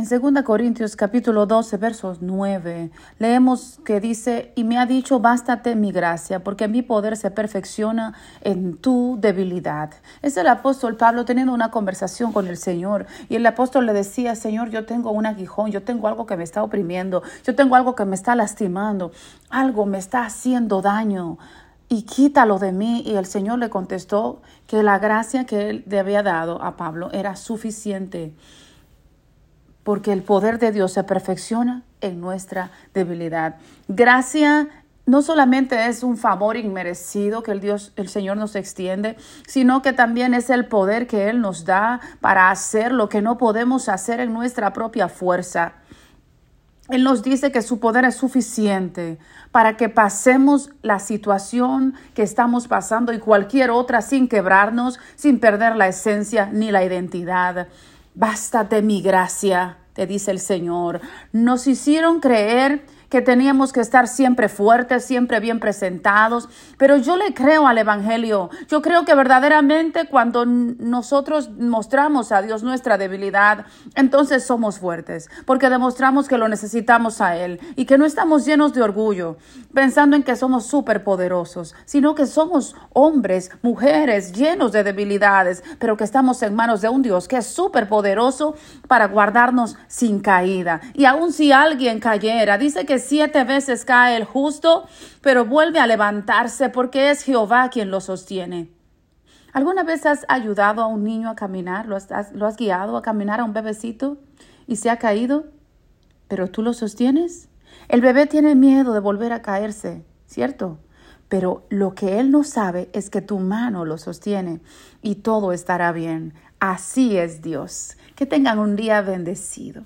En 2 Corintios capítulo 12 versos 9 leemos que dice, y me ha dicho, bástate mi gracia, porque mi poder se perfecciona en tu debilidad. Es el apóstol Pablo teniendo una conversación con el Señor y el apóstol le decía, Señor, yo tengo un aguijón, yo tengo algo que me está oprimiendo, yo tengo algo que me está lastimando, algo me está haciendo daño y quítalo de mí. Y el Señor le contestó que la gracia que él le había dado a Pablo era suficiente porque el poder de Dios se perfecciona en nuestra debilidad. Gracia no solamente es un favor inmerecido que el Dios, el Señor nos extiende, sino que también es el poder que Él nos da para hacer lo que no podemos hacer en nuestra propia fuerza. Él nos dice que su poder es suficiente para que pasemos la situación que estamos pasando y cualquier otra sin quebrarnos, sin perder la esencia ni la identidad. Bástate mi gracia, te dice el Señor. Nos hicieron creer que teníamos que estar siempre fuertes, siempre bien presentados, pero yo le creo al Evangelio. Yo creo que verdaderamente cuando nosotros mostramos a Dios nuestra debilidad, entonces somos fuertes, porque demostramos que lo necesitamos a Él y que no estamos llenos de orgullo, pensando en que somos súper poderosos, sino que somos hombres, mujeres llenos de debilidades, pero que estamos en manos de un Dios que es súper poderoso para guardarnos sin caída. Y aun si alguien cayera, dice que siete veces cae el justo, pero vuelve a levantarse porque es Jehová quien lo sostiene. ¿Alguna vez has ayudado a un niño a caminar? ¿Lo has, ¿Lo has guiado a caminar a un bebecito y se ha caído? ¿Pero tú lo sostienes? El bebé tiene miedo de volver a caerse, ¿cierto? Pero lo que él no sabe es que tu mano lo sostiene y todo estará bien. Así es Dios. Que tengan un día bendecido.